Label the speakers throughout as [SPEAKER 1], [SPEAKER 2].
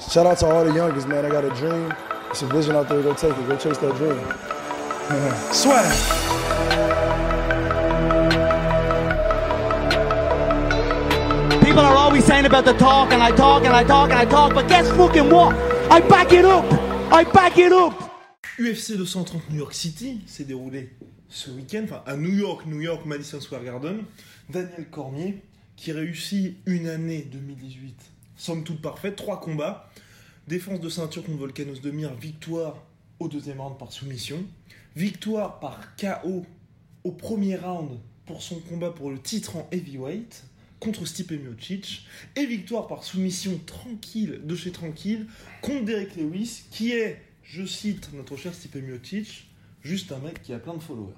[SPEAKER 1] Shout out to all the youngest, man. I got a dream. It's a vision out there. Go take it. Go chase that dream.
[SPEAKER 2] Swag.
[SPEAKER 3] People are always saying about the talk, and I talk, and I talk, and I talk, but guess fucking what? I back it up! I back it up!
[SPEAKER 2] UFC 230 New York City s'est déroulé ce week-end, enfin à New York, New York, Madison Square Garden. Daniel Cormier qui réussit une année 2018, somme toute parfaite, trois combats, défense de ceinture contre Volcanos de Mir, victoire au deuxième round par soumission, victoire par KO au premier round pour son combat pour le titre en heavyweight contre Stipe Miocic et victoire par soumission tranquille de chez tranquille contre Derek Lewis qui est, je cite notre cher Stipe Miocic, juste un mec qui a plein de followers.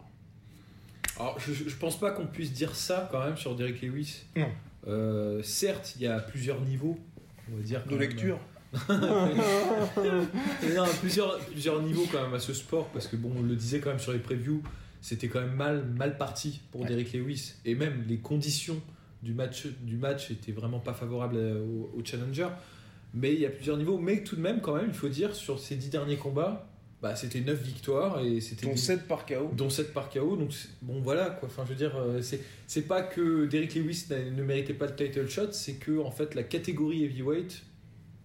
[SPEAKER 4] Alors, je, je pense pas qu'on puisse dire ça quand même sur Derek Lewis.
[SPEAKER 2] Non.
[SPEAKER 4] Euh, certes, il y a plusieurs niveaux, on va dire.
[SPEAKER 2] De lecture.
[SPEAKER 4] Il y a plusieurs, plusieurs niveaux quand même à ce sport parce que bon, on le disait quand même sur les previews, c'était quand même mal, mal parti pour Derek Lewis et même les conditions du match, du match étaient vraiment pas favorables euh, au, au challenger. Mais il y a plusieurs niveaux, mais tout de même quand même, il faut dire sur ces dix derniers combats, bah, c'était 9 victoires et c'était
[SPEAKER 2] Dont 7 par KO.
[SPEAKER 4] dont 7 par KO. Donc bon voilà quoi. Enfin je veux dire euh, c'est c'est pas que Derrick Lewis ne méritait pas le title shot, c'est que en fait la catégorie heavyweight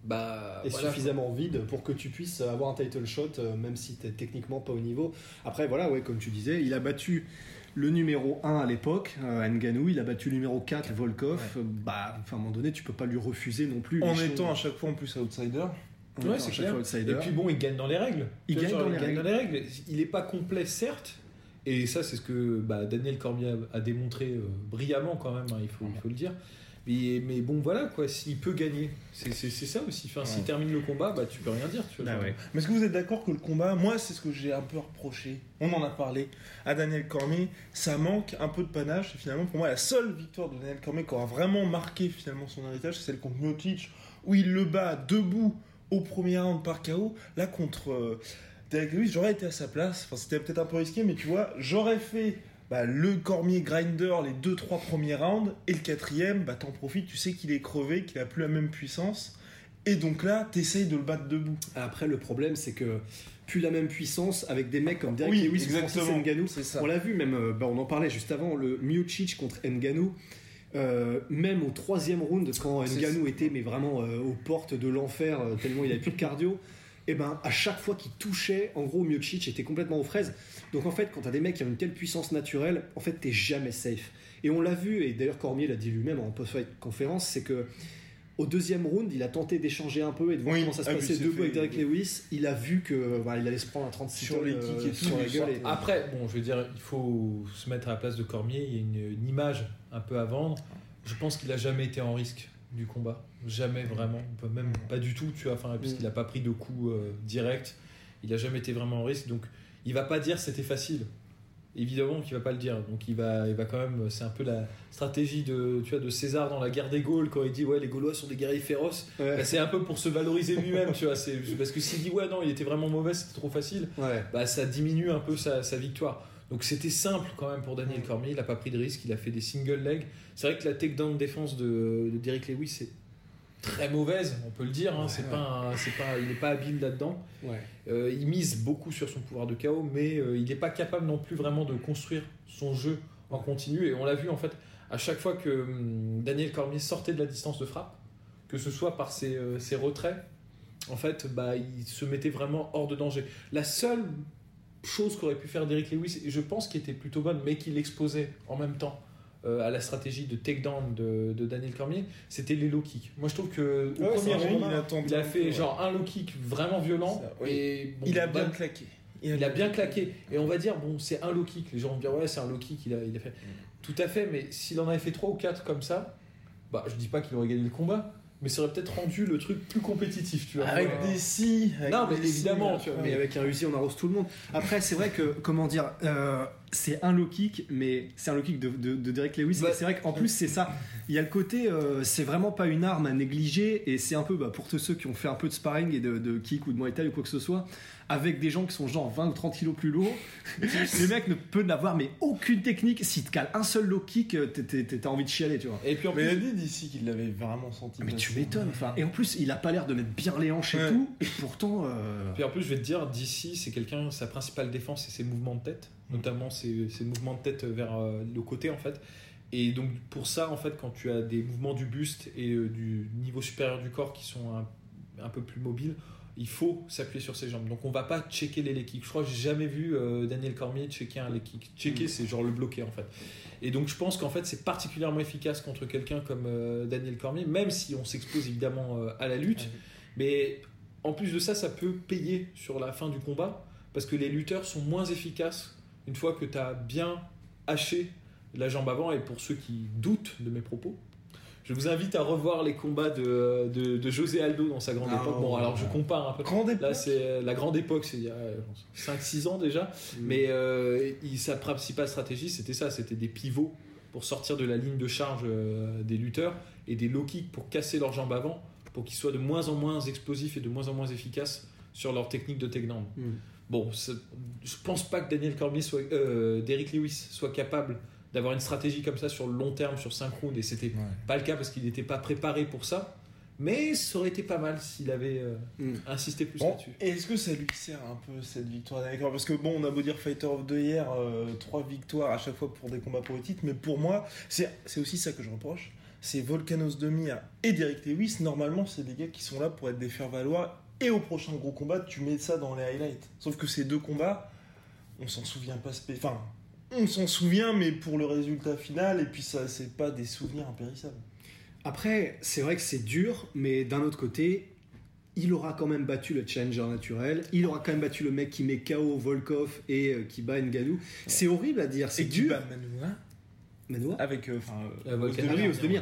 [SPEAKER 4] bah
[SPEAKER 5] est
[SPEAKER 4] voilà,
[SPEAKER 5] suffisamment vide pour que tu puisses avoir un title shot, euh, même si tu techniquement pas au niveau. Après, voilà, ouais, comme tu disais, il a battu le numéro 1 à l'époque, euh, Nganou, il a battu le numéro 4, Volkov. Euh, Bah, enfin, à un moment donné, tu peux pas lui refuser non plus.
[SPEAKER 2] En étant à chaque fois en plus outsider.
[SPEAKER 4] Ouais, c'est clair.
[SPEAKER 5] outsider.
[SPEAKER 4] Et puis bon, il gagne dans les règles.
[SPEAKER 5] Il gagne
[SPEAKER 4] genre,
[SPEAKER 5] dans les
[SPEAKER 4] gagne dans les règles. Il n'est pas complet, certes. Et ça, c'est ce que bah, Daniel Cormier a, démontré euh, brillamment quand même, hein, il, faut, il faut le dire. Mais, mais bon, voilà, quoi, s'il peut gagner, c'est ça aussi. Enfin, S'il termine le combat, bah, tu peux rien dire. Tu vois, genre.
[SPEAKER 5] ouais.
[SPEAKER 2] Mais est-ce que vous êtes d'accord que le combat, moi c'est ce que j'ai un peu reproché, on en a parlé à Daniel Cormier, ça manque un peu de panache. Et finalement, pour moi, la seule victoire de Daniel Cormier qui aura vraiment marqué finalement son héritage, c'est celle contre Miocic, où il le bat debout au premier round par KO. Là, contre euh, Derek Lewis, j'aurais été à sa place. Enfin, c'était peut-être un peu risqué, mais tu vois, j'aurais fait bah, le Cormier grinder les deux trois premiers rounds, et le quatrième, bah, t'en profites, tu sais qu'il est crevé, qu'il a plus la même puissance. Et donc là, t'essayes de le battre debout.
[SPEAKER 5] Après, le problème, c'est que plus la même puissance avec des mecs comme Derek
[SPEAKER 2] Oui,
[SPEAKER 5] Lewis
[SPEAKER 2] exactement.
[SPEAKER 5] Francis Ngannou. On l'a vu même, euh, bah, on en parlait juste avant, le Miocic contre Ngannou. Euh, même au troisième round, quand
[SPEAKER 2] C'est
[SPEAKER 5] Ngannou était mais vraiment euh, aux portes de l'enfer, euh, tellement il avait plus de cardio, et ben à chaque fois qu'il touchait, en gros Miocic était complètement aux fraises. Donc en fait, quand t'as des mecs qui ont une telle puissance naturelle, en fait t'es jamais safe. Et on l'a vu, et d'ailleurs Cormier l'a dit lui-même en post-fight conférence, c'est que au deuxième round, il a tenté d'échanger un peu et de voir
[SPEAKER 2] Oui,
[SPEAKER 5] comment ça se
[SPEAKER 2] ah,
[SPEAKER 5] passait debout avec Derek. Lewis. Il a vu que il allait se prendre un 36
[SPEAKER 2] Sur les
[SPEAKER 5] euh,
[SPEAKER 2] kicks et tout,
[SPEAKER 5] sur la gueule. et-
[SPEAKER 4] Après, bon, je veux dire, il faut se mettre à la place de Cormier. Il y a une, une image un peu à vendre. Je pense qu'il a jamais été en risque du combat. Jamais vraiment. Même pas du tout, tu vois, enfin, puisqu'il n'a pas pris de coups euh, directs. Il a jamais été vraiment en risque. Donc, il va pas dire c'était facile. Évidemment qu'il va pas le dire. Donc, il va, il va quand même. C'est un peu la stratégie de, tu vois, de César dans la guerre des Gaules quand il dit ouais, les Gaulois sont des guerriers féroces.
[SPEAKER 5] Ouais.
[SPEAKER 4] Bah, c'est un peu pour se valoriser lui-même, tu vois. C'est parce que s'il dit ouais, non, il était vraiment mauvais, c'était trop facile
[SPEAKER 5] Ouais.
[SPEAKER 4] bah, ça diminue un peu sa, sa victoire. Donc c'était simple quand même pour Daniel Cormier, il n'a pas pris de risque, il a fait des single legs. C'est vrai que la takedown défense de, de Derrick Lewis c'est très mauvaise, on peut le dire. hein. c'est pas, c'est pas, il n'est pas habile là-dedans.
[SPEAKER 5] Ouais.
[SPEAKER 4] Euh, il mise beaucoup sur son pouvoir de KO, mais euh, il n'est pas capable non plus vraiment de construire son jeu en continu. Et on l'a vu en fait à chaque fois que hum, Daniel Cormier sortait de la distance de frappe, que ce soit par ses, euh, ses retraits, en fait, bah, il se mettait vraiment hors de danger. La seule chose qu'aurait pu faire Derrick Lewis, et je pense qu'il était plutôt bonne, mais qu'il exposait en même temps euh, à la stratégie de takedown de, de Daniel Cormier, c'était les low kicks. Moi, je trouve que au
[SPEAKER 5] Ouais,
[SPEAKER 4] premier round,
[SPEAKER 2] il a
[SPEAKER 4] il fait
[SPEAKER 2] ouais.
[SPEAKER 4] genre un low kick vraiment violent
[SPEAKER 2] Ça, oui.
[SPEAKER 4] et bon,
[SPEAKER 2] Il a
[SPEAKER 4] bah,
[SPEAKER 2] bien claqué.
[SPEAKER 4] il a bien claqué. Et on va dire, bon, c'est un low kick. Les gens vont dire, ouais, c'est un low kick, il a, il a fait. Tout à fait, mais s'il en avait fait 3 ou 4 comme ça, bah, je dis pas qu'il aurait gagné le combat, mais ça aurait peut-être rendu le truc plus compétitif, tu vois.
[SPEAKER 2] Avec
[SPEAKER 4] Ouais.
[SPEAKER 2] des si. avec
[SPEAKER 4] Non, mais
[SPEAKER 2] des
[SPEAKER 4] évidemment, tu vois,
[SPEAKER 5] Mais avec un Uzi, on arrose tout le monde. Après, c'est vrai que, comment dire, euh, c'est un low kick, mais c'est un low kick de, de, de Derek Lewis.
[SPEAKER 4] Bah,
[SPEAKER 5] c'est vrai qu'en plus, c'est ça. Il y a le côté, euh, c'est vraiment pas une arme à négliger. Et c'est un peu, bah, pour tous ceux qui ont fait un peu de sparring et de, de kick ou de muay thai ou quoi que ce soit, avec des gens qui sont genre 20 ou 30 kilos plus lourds, les mecs ne peuvent n'avoir mais aucune technique. Si te cales un seul low kick, euh, t'as envie de chialer, tu vois.
[SPEAKER 4] Et puis en
[SPEAKER 2] Mais il a dit d'ici qu'il l'avait vraiment senti.
[SPEAKER 5] Mais tu m'étonnes. Enfin, et en plus, il a pas l'air de mettre bien les hanches et tout. Et pourtant, euh,
[SPEAKER 4] puis en plus, je vais te dire, d'ici, c'est quelqu'un, sa principale défense, c'est ses mouvements de tête, notamment ses, ses mouvements de tête vers euh, le côté en fait. Et donc pour ça, en fait, quand tu as des mouvements du buste et euh, du niveau supérieur du corps qui sont un, un peu plus mobiles, il faut s'appuyer sur ses jambes. Donc on va pas checker les leg kicks. Je crois que j'ai jamais vu euh, Daniel Cormier checker un leg kick. Checker, c'est genre le bloquer en fait. Et donc je pense qu'en fait c'est particulièrement efficace contre quelqu'un comme euh, Daniel Cormier, même si on s'expose évidemment euh, à la lutte. Mais en plus de ça, ça peut payer sur la fin du combat parce que les lutteurs sont moins efficaces une fois que tu as bien haché la jambe avant. Et pour ceux qui doutent de mes propos, je vous invite à revoir les combats de, de, de José Aldo dans sa grande
[SPEAKER 5] Ah,
[SPEAKER 4] époque. Bon, alors je compare un peu.
[SPEAKER 2] Grande époque.
[SPEAKER 4] Là, c'est la grande époque, c'est il y a 5-6 ans déjà. Mais euh, il- sa principale stratégie, c'était ça c'était des pivots pour sortir de la ligne de charge euh, des lutteurs et des low kicks pour casser leurs jambes avant, pour qu'ils soient de moins en moins explosifs et de moins en moins efficaces sur leur technique de takedown.
[SPEAKER 5] Mm.
[SPEAKER 4] Bon, je pense pas que Daniel Cormier soit, euh, Derrick Lewis soit capable d'avoir une stratégie comme ça sur le long terme, sur 5 rounds, et c'était pas le cas parce qu'il n'était pas préparé pour ça. Mais ça aurait été pas mal s'il avait euh,
[SPEAKER 5] Mm.
[SPEAKER 4] insisté plus
[SPEAKER 2] Bon,
[SPEAKER 4] là-dessus.
[SPEAKER 2] et est-ce que ça lui sert un peu cette victoire d'accord Parce que bon, on a beau dire Fighter of the Year, euh, trois victoires à chaque fois pour des combats pour les titres, mais pour moi, c'est c'est aussi ça que je reproche. C'est Volcanos Demir et Derek Lewis. Normalement, c'est des gars qui sont là pour être des faire-valoir. Et au prochain gros combat, tu mets ça dans les highlights. Sauf que ces deux combats, on s'en souvient pas. Enfin, on s'en souvient, mais pour le résultat final, et puis ça, c'est pas des souvenirs impérissables.
[SPEAKER 5] Après, c'est vrai que c'est dur, mais d'un autre côté, il aura quand même battu le challenger naturel. Il aura quand même battu le mec qui met KO Volkov et euh, qui bat Ngannou. C'est horrible à dire, c'est
[SPEAKER 2] qui
[SPEAKER 5] dur.
[SPEAKER 2] Manoa
[SPEAKER 5] Manoa
[SPEAKER 2] avec, euh, enfin,
[SPEAKER 4] Euh,
[SPEAKER 5] Ah oui.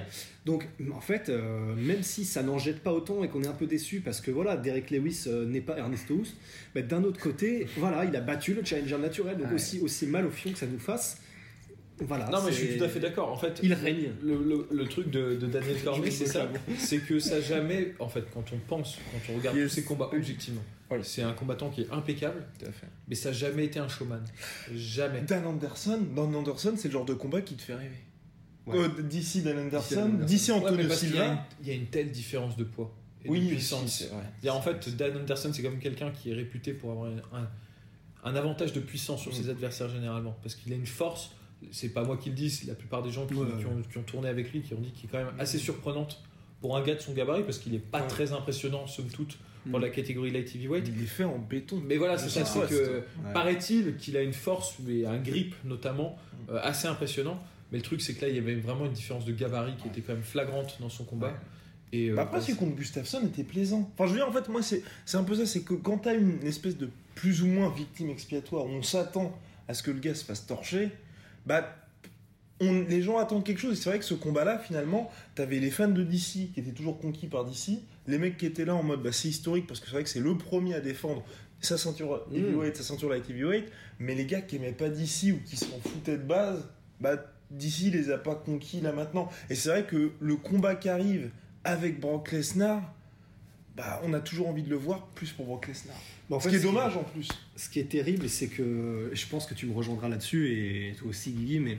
[SPEAKER 5] Donc, en fait, euh, même si ça n'en jette pas autant et qu'on est un peu déçu parce que voilà, Derek Lewis euh, n'est pas Ernesto Houst, mais d'un autre côté, voilà, il a battu le challenger naturel. Donc,
[SPEAKER 2] Ouais.
[SPEAKER 5] aussi, aussi mal au fion que ça nous fasse, voilà.
[SPEAKER 4] Non, mais je suis tout à fait d'accord. En fait,
[SPEAKER 5] Il règne.
[SPEAKER 4] Le, le- le truc de, de Daniel Cormier, c'est ça. C'est que ça jamais, en fait, quand on pense, quand on regarde
[SPEAKER 2] Yes.
[SPEAKER 4] tous ces combats objectivement,
[SPEAKER 2] Ouais.
[SPEAKER 4] c'est un combattant qui est impeccable,
[SPEAKER 2] tout à fait.
[SPEAKER 4] mais ça n'a jamais été un showman. Jamais.
[SPEAKER 2] Dan Anderson, Dan Anderson, c'est le genre de combat qui te fait rêver.
[SPEAKER 5] Ouais.
[SPEAKER 2] Euh, D'ici Dan Anderson,
[SPEAKER 5] Anderson.
[SPEAKER 2] d'ici
[SPEAKER 4] Ouais,
[SPEAKER 2] Antonio Silva.
[SPEAKER 4] il y a une telle différence de poids et
[SPEAKER 2] Oui,
[SPEAKER 4] de puissance.
[SPEAKER 2] c'est vrai.
[SPEAKER 4] Il y a, en fait, Dan Anderson, c'est comme quelqu'un qui est réputé pour avoir un, un avantage de puissance sur
[SPEAKER 2] Mm.
[SPEAKER 4] ses adversaires généralement, parce qu'il a une force. C'est pas moi qui le dis, c'est la plupart des gens qui,
[SPEAKER 5] Ouais.
[SPEAKER 4] qui ont, qui ont tourné avec lui qui ont dit qu'il est quand même assez surprenante pour un gars de son gabarit, parce qu'il est pas
[SPEAKER 2] Ouais.
[SPEAKER 4] très impressionnant somme toute pour
[SPEAKER 5] Mm.
[SPEAKER 4] la catégorie light heavyweight.
[SPEAKER 2] Il est fait en béton.
[SPEAKER 4] Mais voilà, c'est ça,
[SPEAKER 2] Ça
[SPEAKER 4] c'est que
[SPEAKER 2] Ouais.
[SPEAKER 4] paraît-il qu'il a une force et un grip notamment
[SPEAKER 2] Mm.
[SPEAKER 4] euh, assez impressionnant. Mais le truc, c'est que là, il y avait vraiment une différence de gabarit qui était quand même flagrante dans son combat. Et, euh,
[SPEAKER 2] Bah après,
[SPEAKER 4] bah,
[SPEAKER 2] celui contre Gustafsson était plaisant. Enfin, je veux dire, en fait, moi, c'est c'est un peu ça, c'est que quand t'as une espèce de plus ou moins victime expiatoire, où on s'attend à ce que le gars se fasse torcher, bah, on, les gens attendent quelque chose. Et c'est vrai que ce combat-là, finalement, t'avais les fans de DC qui étaient toujours conquis par DC, les mecs qui étaient là en mode, bah, c'est historique parce que c'est vrai que c'est le premier à défendre sa ceinture heavyweight, sa ceinture light heavyweight, mais les gars qui aimaient pas DC ou qui s'en foutaient de base, bah, DC les a pas conquis là maintenant. Et c'est vrai que le combat qui arrive avec Brock Lesnar, bah, on a toujours envie de le voir plus pour Brock Lesnar.
[SPEAKER 5] Bah, en
[SPEAKER 2] Ce qui est dommage en plus.
[SPEAKER 5] Ce qui est terrible, c'est que je pense que tu me rejoindras là-dessus et toi aussi, Guigui, mais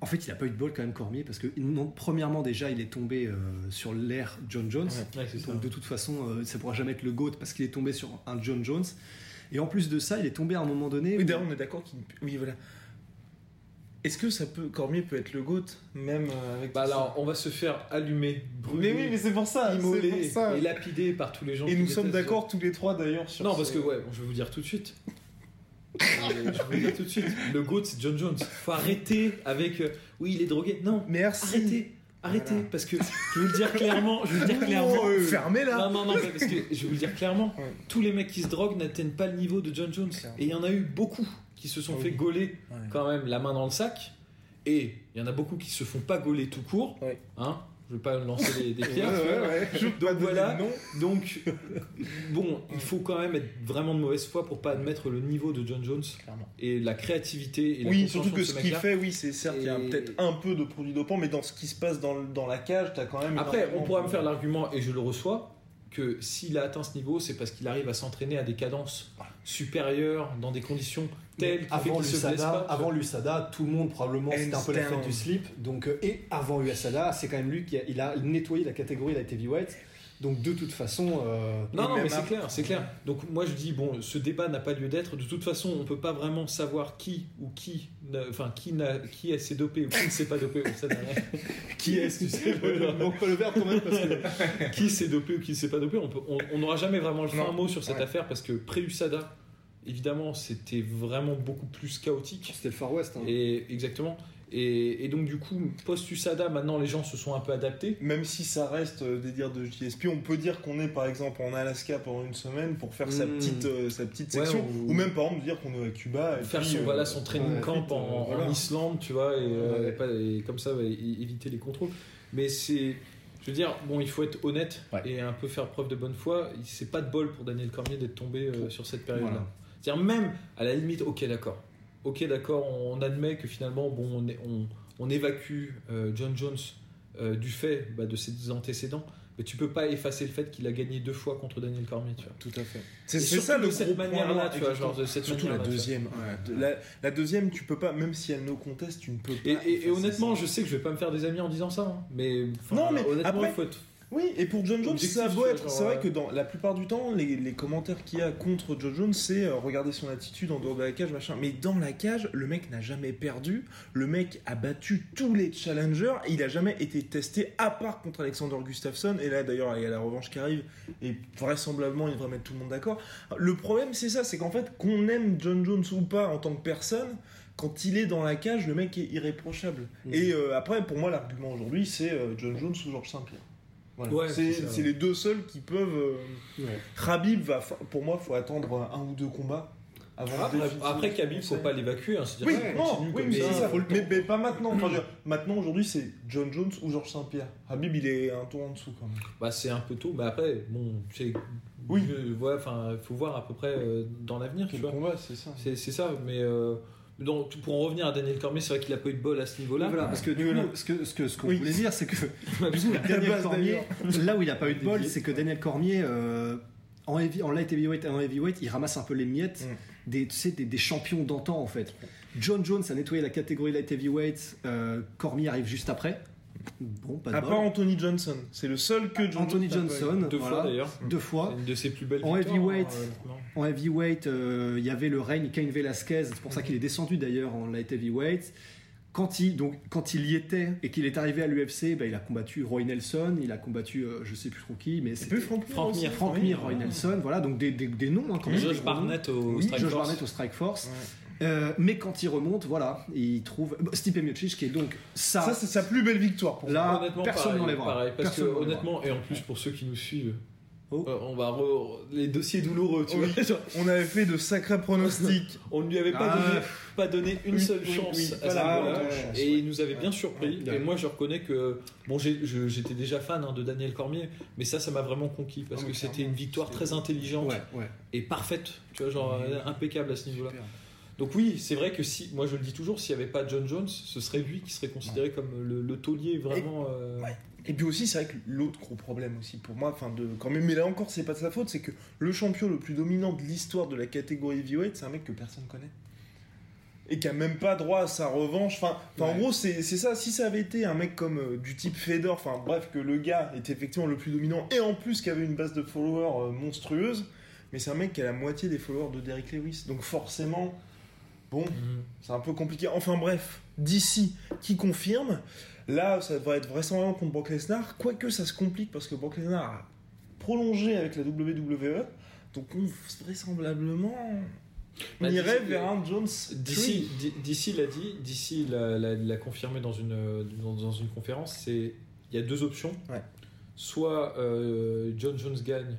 [SPEAKER 5] en fait, il a pas eu de bol quand même, Cormier, parce que non, premièrement, déjà, il est tombé euh, sur l'ère John Jones.
[SPEAKER 4] ouais, c'est ça.
[SPEAKER 5] Donc, de toute façon, euh, ça pourra jamais être le GOAT parce qu'il est tombé sur un John Jones. Et en plus de ça, il est tombé à un moment donné.
[SPEAKER 2] Oui, d'ailleurs, on est d'accord qu'il. Oui, voilà. Est-ce que ça peut. Cormier peut être le GOAT, même euh, avec.
[SPEAKER 4] Bah alors, on va se faire allumer, brûler,
[SPEAKER 2] Mais oui, mais c'est pour ça.
[SPEAKER 4] immoler et lapider par tous les gens.
[SPEAKER 2] Et
[SPEAKER 4] qui
[SPEAKER 2] nous sommes d'accord tous les trois d'ailleurs sur.
[SPEAKER 4] Non,
[SPEAKER 2] ce-
[SPEAKER 4] parce que ouais, bon, je vais vous dire tout de suite. Euh, je vais vous dire tout de suite. Le GOAT, c'est John Jones. Faut arrêter avec. euh, oui, il est drogué. Non,
[SPEAKER 2] Merci.
[SPEAKER 4] arrêtez. Arrêtez,
[SPEAKER 2] Voilà.
[SPEAKER 4] parce que je vais vous le dire clairement, je vais vous le dire clairement.
[SPEAKER 2] Oh, euh, fermez là.
[SPEAKER 4] Non, non, non, parce que je vais vous le dire clairement,
[SPEAKER 2] Ouais.
[SPEAKER 4] tous les mecs qui se droguent n'atteignent pas le niveau de John Jones.
[SPEAKER 2] Clairement.
[SPEAKER 4] Et il y en a eu beaucoup qui se sont
[SPEAKER 2] Ah
[SPEAKER 4] fait
[SPEAKER 2] oui.
[SPEAKER 4] gauler
[SPEAKER 2] Ouais.
[SPEAKER 4] quand même la main dans le sac. Et il y en a beaucoup qui se font pas gauler tout court.
[SPEAKER 2] Ouais.
[SPEAKER 4] Hein Je veux pas lancer des, des pierres.
[SPEAKER 5] Ouais, ouais, ouais.
[SPEAKER 2] Je dois donner
[SPEAKER 4] voilà. Donc, bon, il faut quand même être vraiment de mauvaise foi pour pas admettre le niveau de John Jones
[SPEAKER 2] Clairement.
[SPEAKER 4] et la créativité et
[SPEAKER 2] Oui, surtout que ce
[SPEAKER 4] ce
[SPEAKER 2] qu'il fait, oui, c'est certes, il y a peut-être un peu de produits dopants, mais dans ce qui se passe dans, la cage, t'as quand même.
[SPEAKER 4] Après, on pourra
[SPEAKER 2] de-
[SPEAKER 4] me faire l'argument, et je le reçois, que s'il a atteint ce niveau, c'est parce qu'il arrive à s'entraîner à des cadences supérieures, dans des conditions telles
[SPEAKER 5] avant l'USADA, avant l'USADA, tout le monde probablement c'était un peu la fête du slip. Donc euh, et avant USADA, c'est quand même lui qui a, il a nettoyé la catégorie light heavyweight. Donc de toute façon, euh,
[SPEAKER 4] Non, non, mais c'est clair, c'est clair. Donc moi je dis bon, ce débat n'a pas lieu d'être. De toute façon, on peut pas vraiment savoir qui ou qui, enfin qui n'a, qui s'est dopé ou qui ne s'est pas dopé. Ça qui est-ce, tu sais
[SPEAKER 5] pas le verbe quand même parce que
[SPEAKER 4] Qui s'est dopé ou qui ne s'est pas dopé? On peut- on on n'aura jamais vraiment le fin mot sur cette
[SPEAKER 2] Ouais.
[SPEAKER 4] affaire parce que pré-USADA, évidemment, c'était vraiment beaucoup plus chaotique.
[SPEAKER 5] c'était le Far West. hein.
[SPEAKER 4] Et exactement. Et, et donc du coup, post-USADA, maintenant les gens se sont un peu adaptés.
[SPEAKER 2] Même si ça reste euh, des dires de JSP, on peut dire qu'on est par exemple en Alaska pendant une semaine pour faire sa
[SPEAKER 5] Mm.
[SPEAKER 2] petite, euh, sa petite
[SPEAKER 4] Ouais,
[SPEAKER 2] section,
[SPEAKER 4] ou-
[SPEAKER 2] même par exemple dire qu'on est à Cuba. et
[SPEAKER 4] faire
[SPEAKER 2] puis,
[SPEAKER 4] son,
[SPEAKER 2] euh,
[SPEAKER 4] voilà, son training
[SPEAKER 5] ouais,
[SPEAKER 4] camp en,
[SPEAKER 2] euh,
[SPEAKER 4] en. Islande, tu vois, et, euh,
[SPEAKER 2] Ouais.
[SPEAKER 4] et pas- et comme ça, éviter les contrôles. Mais c'est, je veux dire, bon, il faut être honnête
[SPEAKER 2] Ouais.
[SPEAKER 4] et un peu faire preuve de bonne foi. C'est pas de bol pour Daniel Cormier d'être tombé euh, sur cette période-là.
[SPEAKER 5] Voilà.
[SPEAKER 4] C'est-à-dire même à la limite, ok, d'accord, ok, d'accord, on admet que finalement, bon, on, est- on, on évacue euh, John Jones euh, du fait bah, de ses antécédents. Mais tu peux pas effacer le fait qu'il a gagné deux fois contre Daniel Cormier, tu vois.
[SPEAKER 2] Tout à fait. C'est ça le
[SPEAKER 4] de cette
[SPEAKER 2] gros point
[SPEAKER 4] manière-là, tu vois, genre de cette
[SPEAKER 2] Surtout la deuxième. ouais. La, la deuxième, tu peux pas, même si elle no conteste, tu ne peux pas.
[SPEAKER 4] Et, et- et
[SPEAKER 2] effacer
[SPEAKER 4] honnêtement,
[SPEAKER 2] ça.
[SPEAKER 4] je sais que je vais pas me faire des amis en disant ça, hein, mais,
[SPEAKER 2] Non, mais
[SPEAKER 4] honnêtement,
[SPEAKER 2] après-
[SPEAKER 4] il faut être.
[SPEAKER 2] Oui, et pour John Jones, ça
[SPEAKER 4] vois,
[SPEAKER 2] être. C'est vrai que dans la plupart du temps, les, les commentaires qu'il y a contre John Jones, c'est euh, regarder son attitude en dehors de la cage, machin. Mais dans la cage, le mec n'a jamais perdu. Le mec a battu tous les challengers. Et il a jamais été testé, à part contre Alexander Gustafsson. Et là, d'ailleurs, il y a la revanche qui arrive. Et vraisemblablement, il devrait mettre tout le monde d'accord. Le problème, c'est ça c'est qu'en fait, qu'on aime John Jones ou pas en tant que personne. Quand il est dans la cage, le mec est irréprochable.
[SPEAKER 5] Mhm.
[SPEAKER 2] Et euh, après, pour moi, l'argument aujourd'hui, c'est euh, John Jones ou Georges Saint-Pierre. Voilà.
[SPEAKER 4] Ouais,
[SPEAKER 2] c'est les deux seuls qui peuvent. euh,
[SPEAKER 5] Ouais.
[SPEAKER 2] Khabib va, pour moi, faut attendre un ou deux combats avant.
[SPEAKER 4] Après,
[SPEAKER 2] définitivement
[SPEAKER 4] après Khabib, faut pas l'évacuer. Hein,
[SPEAKER 2] Oui, non, oui, mais
[SPEAKER 4] ça,
[SPEAKER 2] c'est ça.
[SPEAKER 4] faut le
[SPEAKER 2] Mais, mais pas maintenant. Enfin, dire, maintenant, aujourd'hui, c'est John Jones ou Georges Saint-Pierre. Khabib, il est un tour en dessous quand même.
[SPEAKER 4] Bah, c'est un peu tôt, mais après, bon,
[SPEAKER 2] Oui.
[SPEAKER 4] je- ouais, enfin, faut voir à peu près euh, dans l'avenir,
[SPEAKER 2] c'est ça.
[SPEAKER 4] C'est ça, mais euh, donc, pour en revenir à Daniel Cormier, c'est vrai qu'il a pas eu de bol à ce niveau-là.
[SPEAKER 5] Voilà, parce que du
[SPEAKER 2] Voilà.
[SPEAKER 5] coup, ce que ce que ce qu'on
[SPEAKER 2] Oui.
[SPEAKER 5] voulait dire, c'est que Daniel
[SPEAKER 2] base,
[SPEAKER 5] Cormier, là où il a pas eu de bol, c'est que Daniel Cormier, euh, en, heavy- en light heavyweight et en heavyweight, il ramasse un peu les miettes
[SPEAKER 2] Mm.
[SPEAKER 5] des, tu sais, des, des champions d'antan en fait. John Jones a nettoyé la catégorie light heavyweight, euh, Cormier arrive juste après. Bon, pas de
[SPEAKER 2] À
[SPEAKER 5] bol.
[SPEAKER 2] part Anthony Johnson. C'est le seul que John
[SPEAKER 5] Anthony. Johnson,
[SPEAKER 4] Deux
[SPEAKER 5] voilà,
[SPEAKER 4] fois d'ailleurs.
[SPEAKER 5] deux
[SPEAKER 4] C'est
[SPEAKER 5] fois.
[SPEAKER 4] une de ses plus belles
[SPEAKER 5] En
[SPEAKER 4] victoires,
[SPEAKER 5] heavyweight.
[SPEAKER 4] hein, honnêtement.
[SPEAKER 5] En heavyweight, euh, il y avait le règne Cain Velasquez, c'est pour ça qu'il est descendu d'ailleurs en light heavyweight. Quand il, donc, quand il y était et qu'il est arrivé à l'UFC, bah, il a combattu Roy Nelson, il a combattu euh, je sais plus trop qui, mais
[SPEAKER 2] C'est Frank Mir.
[SPEAKER 4] Frank. Mir,
[SPEAKER 5] Frank
[SPEAKER 2] Oui.
[SPEAKER 5] Mir, Roy Nelson, voilà, donc des, des, des noms hein, quand même.
[SPEAKER 4] Josh
[SPEAKER 5] des gros noms.
[SPEAKER 4] Barnett au
[SPEAKER 5] Oui,
[SPEAKER 4] Strike
[SPEAKER 5] Josh
[SPEAKER 4] Force.
[SPEAKER 5] Barnett au Strike Force. Euh, mais quand il remonte, voilà, il trouve bah, Stipe Miocic qui est donc ça.
[SPEAKER 2] Ça, c'est sa plus belle victoire pour.
[SPEAKER 5] Là,
[SPEAKER 4] honnêtement,
[SPEAKER 5] personne
[SPEAKER 4] pareil,
[SPEAKER 5] n'enlèvera.
[SPEAKER 4] pareil, parce
[SPEAKER 5] Personne
[SPEAKER 4] que honnêtement, et en plus pour ceux qui nous suivent,
[SPEAKER 5] Oh.
[SPEAKER 4] euh, on va re- les dossiers douloureux, tu
[SPEAKER 2] Oui.
[SPEAKER 4] vois.
[SPEAKER 2] On avait fait de sacrés pronostics.
[SPEAKER 4] on ne lui avait pas,
[SPEAKER 5] Ah.
[SPEAKER 4] donné, pas donné une
[SPEAKER 2] Oui,
[SPEAKER 4] seule
[SPEAKER 2] oui,
[SPEAKER 4] chance
[SPEAKER 2] oui,
[SPEAKER 4] à
[SPEAKER 2] chance,
[SPEAKER 4] et il nous avait bien surpris.
[SPEAKER 5] Ouais.
[SPEAKER 4] Et moi, je reconnais que bon, j'étais déjà fan hein, de Daniel Cormier, mais ça, ça m'a vraiment conquis parce
[SPEAKER 2] Ah,
[SPEAKER 4] que c'était une victoire très intelligente
[SPEAKER 5] Ouais, ouais.
[SPEAKER 4] et parfaite, tu vois, genre impeccable à ce niveau-là. Donc oui, c'est vrai que si, moi je le dis toujours, s'il n'y avait pas John Jones, ce serait lui qui serait considéré comme le, le taulier vraiment. euh,
[SPEAKER 2] Ouais. Et puis aussi, c'est vrai que l'autre gros problème aussi pour moi, enfin de quand même, mais là encore, c'est pas de sa faute, c'est que le champion le plus dominant de l'histoire de la catégorie heavyweight, c'est un mec que personne connaît. Et qui a même pas droit à sa revanche. Enfin, en gros, c'est c'est ça. Si ça avait été un mec comme euh, du type Fedor, enfin bref, que le gars était effectivement le plus dominant et en plus qui avait une base de followers euh, monstrueuse, mais c'est un mec qui a la moitié des followers de Derrick Lewis. Donc forcément, bon,
[SPEAKER 4] mhm.
[SPEAKER 2] c'est un peu compliqué. Enfin bref, d'ici qui confirme. Là, ça devrait être vraisemblablement contre Brock Lesnar. Quoique ça se complique parce que Brock Lesnar a prolongé avec la WWE. Donc on, vraisemblablement, on
[SPEAKER 4] Bah,
[SPEAKER 2] irait vers un Jones.
[SPEAKER 4] D'ici, D- d'ici l'a dit, d'ici l'a, confirmé dans une, dans, dans une conférence, c'est il y a deux options.
[SPEAKER 2] Ouais.
[SPEAKER 4] Soit euh, John Jones gagne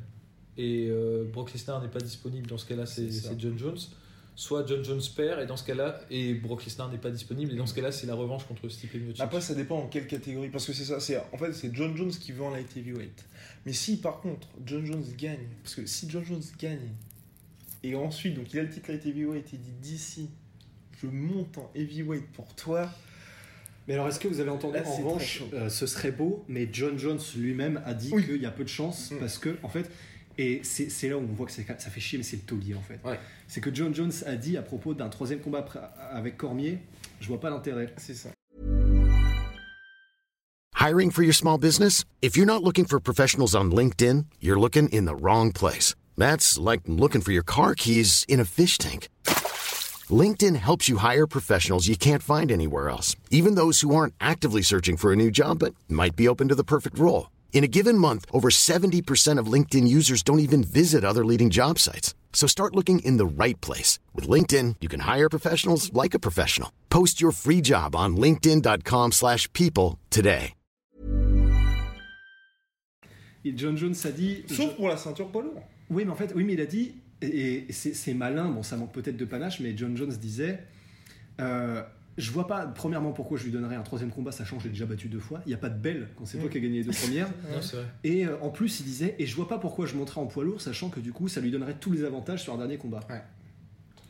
[SPEAKER 4] et euh, Brock Lesnar n'est pas disponible, dans ce cas-là c'est John Jones. Soit John Jones perd et dans ce cas-là et Brock Lesnar n'est pas disponible et dans ce cas-là c'est la revanche contre Stipe Miocic.
[SPEAKER 2] Après, ça dépend en quelle catégorie. Parce que c'est ça. c'est En fait, c'est John Jones qui veut en light heavyweight. Mais si par contre, John Jones gagne. Parce que si John Jones gagne. Et ensuite, donc il a le titre light heavyweight et dit d'ici, je monte en heavyweight pour toi.
[SPEAKER 5] Mais alors, est-ce que vous avez entendu
[SPEAKER 2] Là,
[SPEAKER 5] En revanche, euh, ce serait beau, mais John Jones lui-même a dit
[SPEAKER 2] Oui.
[SPEAKER 5] qu'il y a peu de chance
[SPEAKER 2] Mm.
[SPEAKER 5] parce que, en fait, et c'est là où on voit que c'est- ça fait chier, mais c'est le taulier en fait.
[SPEAKER 4] Ouais.
[SPEAKER 5] C'est que John Jones a dit à propos d'un troisième combat avec Cormier, je vois pas l'intérêt.
[SPEAKER 2] C'est ça.
[SPEAKER 6] Hiring for your small business? If you're not looking for professionals on LinkedIn, you're looking in the wrong place. That's like looking for your car keys in a fish tank. LinkedIn helps you hire professionals you can't find anywhere else, even those who aren't actively searching for a new job but might be open to the perfect role. In a given month, over 70% of LinkedIn users don't even visit other leading job sites. So start looking in the right place. With LinkedIn, you can hire professionals like a professional. Post your free job on linkedin.com/people slash people today.
[SPEAKER 5] Et John Jones a dit.
[SPEAKER 2] Sauf pour la ceinture poids lourd.
[SPEAKER 5] Oui, mais en fait, oui, mais il a dit, et, et c'est c'est malin, bon, ça manque peut-être de panache, mais John Jones disait euh, Je vois pas, premièrement, pourquoi je lui donnerais un troisième combat, sachant que j'ai déjà battu deux fois. Il n'y a pas de belle quand c'est toi qui as gagné les deux premières.
[SPEAKER 4] Non, c'est vrai.
[SPEAKER 5] Et euh, en plus, il disait Et je vois pas pourquoi je monterais en poids lourd, sachant que du coup, ça lui donnerait tous les avantages sur un dernier combat.
[SPEAKER 2] Ouais.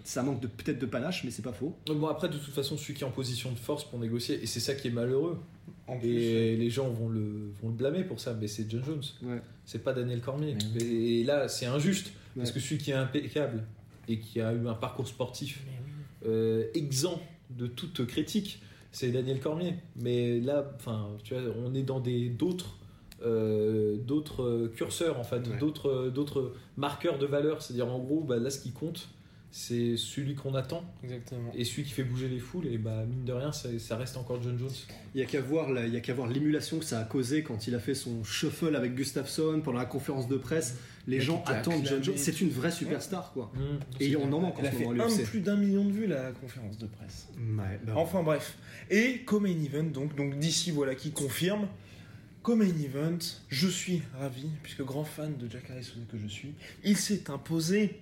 [SPEAKER 5] Ça manque de- peut-être de panache, mais c'est pas faux.
[SPEAKER 4] Bon après de toute façon celui qui est en position de force pour négocier et c'est ça qui est malheureux
[SPEAKER 2] En plus,
[SPEAKER 4] et les gens vont le, vont le blâmer pour ça mais c'est John Jones
[SPEAKER 5] Ouais.
[SPEAKER 4] c'est pas Daniel Cormier et là c'est injuste parce que celui qui est impeccable et qui a eu un parcours sportif euh, exempt de toute critique c'est Daniel Cormier mais là enfin tu vois on est dans des d'autres euh, d'autres curseurs en fait
[SPEAKER 5] Ouais.
[SPEAKER 4] d'autres d'autres marqueurs de valeur c'est à dire en gros bah, là ce qui compte c'est celui qu'on attend
[SPEAKER 2] Exactement.
[SPEAKER 4] et celui qui fait bouger les foules, et bah mine de rien, ça, ça reste encore John Jones.
[SPEAKER 5] Il y a qu'à voir, la- il y a qu'à voir l'émulation que ça a causé quand il a fait son shuffle avec Gustafsson pendant la conférence de presse. Les
[SPEAKER 2] Mais
[SPEAKER 5] gens attendent John. Jones. C'est une vraie superstar, quoi.
[SPEAKER 4] Mmh.
[SPEAKER 5] Et on en manque en
[SPEAKER 2] Elle a
[SPEAKER 5] ce
[SPEAKER 2] fait
[SPEAKER 5] moment à
[SPEAKER 2] un,
[SPEAKER 5] l'UFC.
[SPEAKER 2] plus d'un million de vues la conférence de presse.
[SPEAKER 5] Ouais, bah,
[SPEAKER 2] Enfin bref. Et comme main event, donc, donc d'ici voilà qui confirme. Comme main event, je suis ravi, puisque grand fan de Jack Harris que je suis, il s'est imposé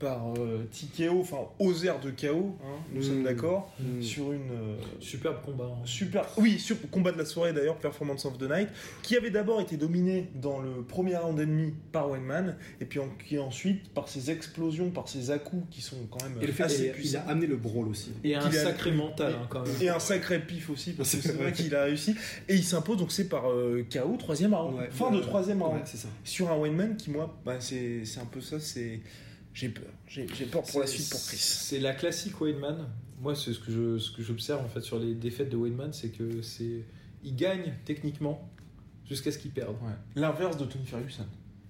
[SPEAKER 2] par euh, TKO, enfin airs de KO, hein, nous
[SPEAKER 5] Mm.
[SPEAKER 2] sommes d'accord,
[SPEAKER 5] Mm.
[SPEAKER 2] sur une euh,
[SPEAKER 4] Superbe combat. hein.
[SPEAKER 2] super, oui, sur combat de la soirée d'ailleurs, Performance of the Night, qui avait d'abord été dominé dans le premier round et demi par Wayneman, et puis en- qui ensuite par ses explosions, par ses à-coups qui sont quand même
[SPEAKER 5] Et le fait
[SPEAKER 2] assez
[SPEAKER 5] a- il a amené le brawl aussi.
[SPEAKER 4] Et un
[SPEAKER 2] a-
[SPEAKER 4] sacré mental hein, quand même.
[SPEAKER 2] Et un sacré pif aussi, parce que
[SPEAKER 5] C'est
[SPEAKER 2] vrai qu'il a réussi. Et il s'impose, donc c'est par euh, KO, troisième round.
[SPEAKER 5] Ouais.
[SPEAKER 2] fin de
[SPEAKER 5] Euh,
[SPEAKER 2] troisième round.
[SPEAKER 5] Ouais, c'est ça.
[SPEAKER 2] Sur un Wayneman qui, moi, bah, c'est c'est un peu ça, c'est. J'ai peur. J'ai peur pour la suite pour Chris.
[SPEAKER 4] C'est la classique Wayneman. Moi, c'est ce que je ce que j'observe en fait sur les défaites de Wayneman, c'est que c'est il gagne techniquement jusqu'à ce qu'il perde.
[SPEAKER 2] L'inverse de Tony Ferguson.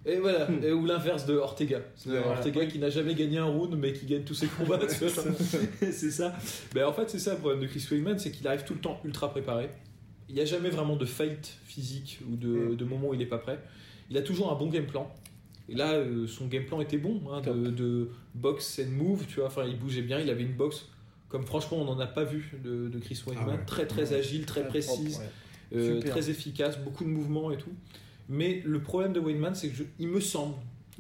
[SPEAKER 4] Et voilà,
[SPEAKER 5] Hmm.
[SPEAKER 4] Et- ou l'inverse de Ortega.
[SPEAKER 2] Voilà.
[SPEAKER 4] Ortega qui n'a jamais gagné un round mais qui gagne tous ses combats. c'est ça. Ben, en fait, c'est ça le problème de Chris Weidman, c'est qu'il arrive tout le temps ultra préparé. Il n'y a jamais vraiment de fight physique ou de,
[SPEAKER 2] Mm.
[SPEAKER 4] de moment où il n'est pas prêt. Il a toujours un bon game plan. Et là, euh, son game plan était bon, hein, de, de box and move, tu vois. Enfin, il bougeait bien, il avait une boxe. Comme franchement, on n'en a pas vu de, de Chris Weidman.
[SPEAKER 5] Ah ouais.
[SPEAKER 4] Très très
[SPEAKER 2] Ouais.
[SPEAKER 4] agile, très, précise.
[SPEAKER 2] propre, ouais.
[SPEAKER 4] Euh, très efficace, beaucoup de mouvements et tout. Mais le problème de Wayneman, c'est que je- il me semble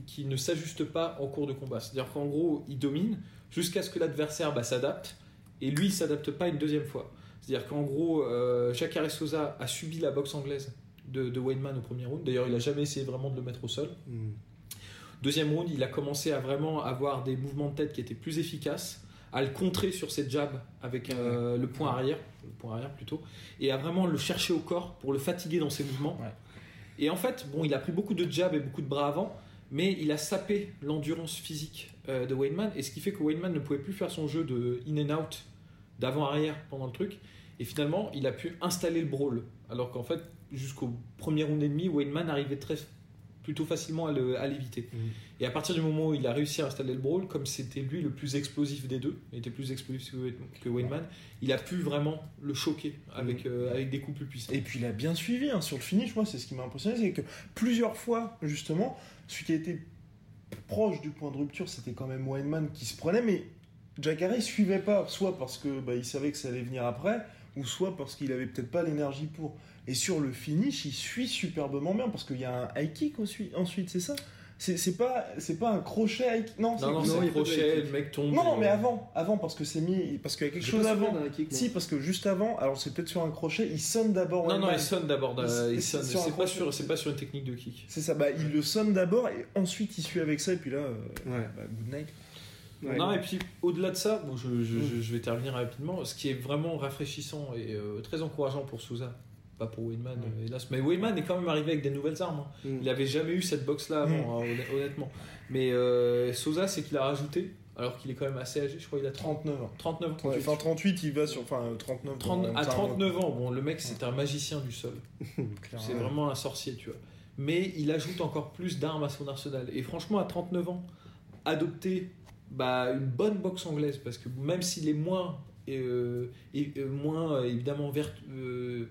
[SPEAKER 4] qu'il ne s'ajuste pas en cours de combat. C'est-à-dire qu'en gros, il domine jusqu'à ce que l'adversaire bah, s'adapte et lui, il s'adapte pas une deuxième fois. C'est-à-dire qu'en gros, euh, Jacare Souza a subi la boxe anglaise de, de Wayneman au premier round. D'ailleurs, il a jamais essayé vraiment de le mettre au sol.
[SPEAKER 5] Mm.
[SPEAKER 4] Deuxième round, il a commencé à vraiment avoir des mouvements de tête qui étaient plus efficaces, à le contrer sur ses jabs avec euh, le point arrière, le point arrière plutôt, et à vraiment le chercher au corps pour le fatiguer dans ses mouvements.
[SPEAKER 2] Ouais.
[SPEAKER 4] Et en fait, bon, il a pris beaucoup de jabs et beaucoup de bras avant, mais il a sapé l'endurance physique euh, de Wayneman, et ce qui fait que Wayneman ne pouvait plus faire son jeu de in and out, d'avant-arrière pendant le truc, et finalement, il a pu installer le brawl. Alors qu'en fait, jusqu'au premier round et demi, Wayneman arrivait très plutôt facilement à le- à l'éviter.
[SPEAKER 5] Mm.
[SPEAKER 4] Et à partir du moment où il a réussi à installer le brawl, comme c'était lui le plus explosif des deux, il était plus explosif que, Wayneman, il a pu vraiment le choquer avec, euh, avec des coups plus puissants.
[SPEAKER 2] Et puis il a bien suivi hein, sur le finish. Moi, c'est ce qui m'a impressionné, c'est que plusieurs fois, justement, celui qui a été proche du point de rupture, c'était quand même Wayneman qui se prenait, mais Jacare suivait pas, soit parce que bah, il savait que ça allait venir après, ou soit parce qu'il avait peut-être pas l'énergie pour. Et sur le finish, il suit superbement bien parce qu'il y a un high kick aussi- ensuite, c'est ça? C'est c'est pas, c'est pas un crochet avec. Non,
[SPEAKER 4] Non, non,
[SPEAKER 5] non,
[SPEAKER 4] c'est un crochet,
[SPEAKER 5] kick.
[SPEAKER 4] le mec tombe.
[SPEAKER 2] Non, non, mais avant, avant, parce que c'est mis. Parce qu'il y a quelque chose avant.
[SPEAKER 5] d'un kick.
[SPEAKER 2] Si, parce que juste avant, alors c'est peut-être sur un crochet, il sonne d'abord.
[SPEAKER 4] Non, non, il sonne d'abord.
[SPEAKER 2] Il-
[SPEAKER 4] sonne. C'est pas,
[SPEAKER 2] crochet.
[SPEAKER 4] sur- c'est pas sur une technique de kick.
[SPEAKER 2] C'est ça, bah il le sonne d'abord et ensuite il suit avec ça, et puis là, euh,
[SPEAKER 5] Ouais.
[SPEAKER 2] bah, good night.
[SPEAKER 5] Ouais.
[SPEAKER 4] Non, et puis au-delà de ça, bon, je, je- je- je vais terminer rapidement. Ce qui est vraiment rafraîchissant et euh, très encourageant pour Souza, pas pour Wayman, euh, hélas. Mais Wayman est quand même arrivé avec des nouvelles armes. hein.
[SPEAKER 5] Mm.
[SPEAKER 4] Il avait jamais eu cette box-là avant, hein, honn- honnêtement. Mais euh, Souza, c'est qu'il a rajouté, alors qu'il est quand même assez âgé, je crois qu'il a 30,
[SPEAKER 2] 39 ans.
[SPEAKER 4] 39 ans.
[SPEAKER 2] Ouais, enfin 38, il va sur. Enfin euh, 39.
[SPEAKER 4] 30
[SPEAKER 2] dans-
[SPEAKER 4] à
[SPEAKER 2] dans-
[SPEAKER 4] 39 ans, bon, le mec, c'est un magicien du sol. C'est vraiment un sorcier, tu vois. Mais il ajoute encore plus d'armes à son arsenal. Et franchement, à 39 ans, adopter bah, une bonne boxe anglaise, parce que même s'il est moins, euh, et, euh, moins euh, évidemment vert, euh,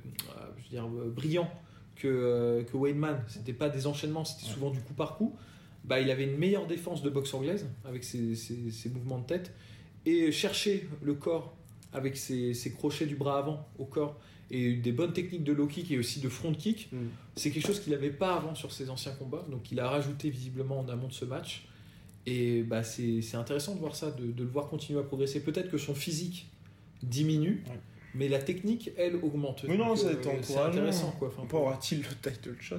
[SPEAKER 4] je veux dire, brillant que, que Wayneman, c'était pas des enchaînements, c'était souvent du coup par coup. Bah, il avait une meilleure défense de boxe anglaise avec ses, ses- ses mouvements de tête et chercher le corps avec ses, ses crochets du bras avant au corps et des bonnes techniques de low kick et aussi de front kick,
[SPEAKER 5] Mm.
[SPEAKER 4] c'est quelque chose qu'il n'avait pas avant sur ses anciens combats. Donc il a rajouté visiblement en amont de ce match. Et bah, c'est intéressant de voir ça, de, de le voir continuer à progresser. Peut-être que son physique diminue,
[SPEAKER 2] Ouais.
[SPEAKER 4] mais la technique, elle, augmente.
[SPEAKER 2] Mais non,
[SPEAKER 4] euh, C'est
[SPEAKER 2] encourageant.
[SPEAKER 4] intéressant. Quoi. Enfin,
[SPEAKER 2] aura-t-il le title shot?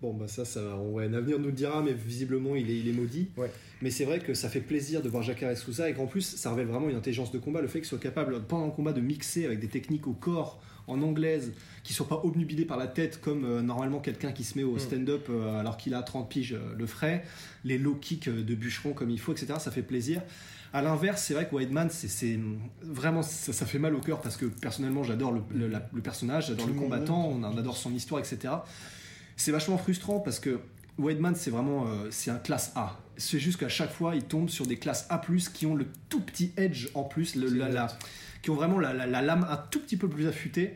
[SPEAKER 5] Bon, bah ça, ça ouais, l'avenir nous le dira, mais visiblement, il est, il est maudit.
[SPEAKER 2] Ouais.
[SPEAKER 5] Mais c'est vrai que ça fait plaisir de voir Jacare Souza et qu'en plus, ça révèle vraiment une intelligence de combat. Le fait qu'il soit capable, pendant le combat, de mixer avec des techniques au corps, en anglaise, qui soit pas obnubilé par la tête comme euh, normalement quelqu'un qui se met au
[SPEAKER 2] Mm.
[SPEAKER 5] stand-up euh, alors qu'il a 30 piges euh, le ferait, les low kicks de bûcheron comme il faut, etc. Ça fait plaisir. À l'inverse, c'est vrai que Weidman, c'est- vraiment ça, ça fait mal au cœur parce que personnellement, j'adore le, le- personnage, j'adore le combattant, on adore son histoire, etc. C'est vachement frustrant parce que Weidman, c'est vraiment euh, c'est un classe A. C'est juste qu'à chaque fois, il tombe sur des classes A+, qui ont le tout petit edge en plus, le, la- la- qui ont vraiment la, la- la lame un tout petit peu plus affûtée.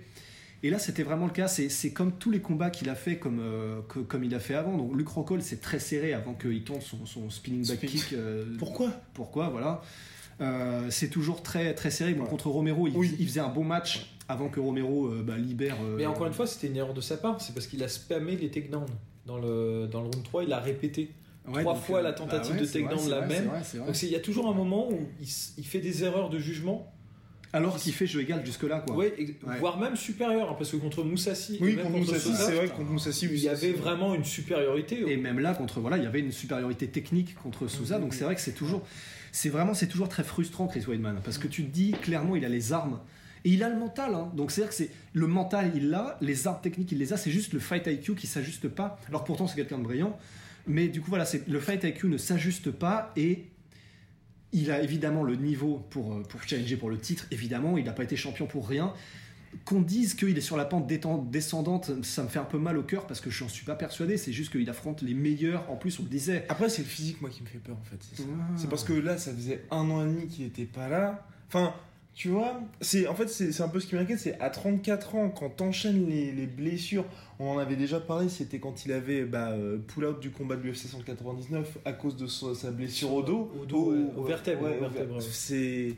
[SPEAKER 5] Et là, c'était vraiment le cas. C'est c'est comme tous les combats qu'il a fait, comme, euh, que- comme il a fait avant. Donc, Luke Rockhold, c'est très serré avant qu'il tente son, son spinning back
[SPEAKER 2] Spin-
[SPEAKER 5] kick. euh,
[SPEAKER 2] Pourquoi?
[SPEAKER 5] Pourquoi? Voilà Euh, c'est toujours très très serré bon,
[SPEAKER 2] Ouais.
[SPEAKER 5] contre Romero il,
[SPEAKER 2] Oui.
[SPEAKER 5] il faisait un bon match avant que Romero euh, bah, libère euh,
[SPEAKER 4] Mais encore une fois, c'était une erreur de sa part. C'est parce qu'il a spammé les takedowns. Dans le, dans le round 3, il a répété.
[SPEAKER 5] ouais,
[SPEAKER 4] trois
[SPEAKER 5] donc,
[SPEAKER 4] fois
[SPEAKER 5] euh,
[SPEAKER 4] la tentative
[SPEAKER 5] bah
[SPEAKER 4] de
[SPEAKER 5] c'est vrai,
[SPEAKER 4] takedown
[SPEAKER 5] c'est
[SPEAKER 4] la même.
[SPEAKER 5] vrai, vrai.
[SPEAKER 4] Donc il y a toujours un moment où il, fait des erreurs de jugement,
[SPEAKER 5] alors qu'il fait jeu égal jusque là quoi
[SPEAKER 4] ouais,
[SPEAKER 5] Ouais.
[SPEAKER 4] voire même supérieures. hein, parce que contre Moussassi,
[SPEAKER 2] Oui,
[SPEAKER 4] même
[SPEAKER 2] contre Moussassi, c'est vrai contre Moussassi,
[SPEAKER 4] il y avait vraiment une supériorité.
[SPEAKER 5] Et même là, contre voilà, il y avait une supériorité technique contre Souza. Donc c'est vrai que c'est toujours, c'est vraiment, c'est toujours très frustrant Chris Weidman parce que tu te dis clairement, il a les armes et il a le mental. hein. Donc c'est à dire que c'est le mental, il l'a, les armes techniques, il les a. C'est juste le fight IQ qui s'ajuste pas. Alors pourtant c'est quelqu'un de brillant, mais du coup voilà, c'est le fight IQ ne s'ajuste pas et il a évidemment le niveau pour, euh, pour challenger pour le titre, évidemment, il n'a pas été champion pour rien. Qu'on dise qu'il est sur la pente descendante, ça me fait un peu mal au cœur parce que je n'en suis pas persuadé, c'est juste qu'il affronte les meilleurs, en plus on le disait.
[SPEAKER 2] Après, c'est le physique, moi, qui me fait peur, en fait. c'est.
[SPEAKER 5] Ah.
[SPEAKER 2] Parce que là, ça faisait un an et demi qu'il était pas là. Enfin, tu vois, c'est en fait, c'est c'est un peu ce qui m'inquiète, c'est à 34 ans, quand t'enchaînes les, les blessures, on en avait déjà parlé, c'était quand il avait bah, euh, pull-out du combat de l'UFC 199 à cause de sa, blessure au dos.
[SPEAKER 4] Au dos, ouais, au vertèbre,
[SPEAKER 2] ouais,
[SPEAKER 4] ouais.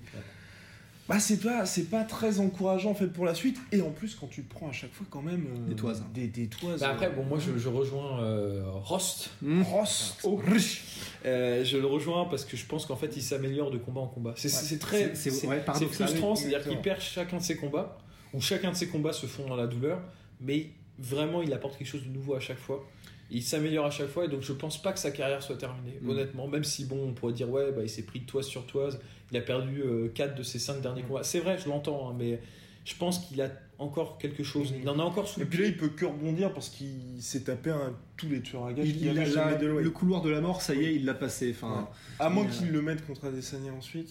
[SPEAKER 2] C'est. Bah, c'est pas, c'est pas très encourageant en fait pour la suite et en plus quand tu prends à chaque fois quand même euh,
[SPEAKER 5] Des toises.
[SPEAKER 2] des, des toises
[SPEAKER 4] Bah après,
[SPEAKER 2] euh,
[SPEAKER 4] bon, moi je, je rejoins euh, Rost.
[SPEAKER 2] Rost.
[SPEAKER 4] Oh, Euh, je le rejoins parce que je pense qu'en fait il s'améliore de combat en combat. C'est c'est très
[SPEAKER 5] C'est- c'est-
[SPEAKER 4] c'est- frustrant, c'est-à-dire qu'il perd chacun de ses combats, ou chacun de ses combats se font dans la douleur, mais vraiment il apporte quelque chose de nouveau à chaque fois. Il s'améliore à chaque fois et donc je pense pas que sa carrière soit terminée,
[SPEAKER 5] Mm.
[SPEAKER 4] honnêtement. Même si bon, on pourrait dire ouais, bah, il s'est pris de toise sur toise, il a perdu 4 de ses 5 derniers
[SPEAKER 2] Mm.
[SPEAKER 4] combats. C'est vrai, je l'entends, hein, mais je pense qu'il a encore quelque chose.
[SPEAKER 2] Mm.
[SPEAKER 4] Il en a encore sous
[SPEAKER 2] Et puis là, il peut que rebondir parce qu'il s'est tapé un, tous les tueurs à gages
[SPEAKER 5] Il, il a la-
[SPEAKER 2] Middleweight.
[SPEAKER 5] le couloir de la mort, ça y est, il l'a passé. Enfin,
[SPEAKER 2] À moins qu'il le mette contre Adesanya ensuite.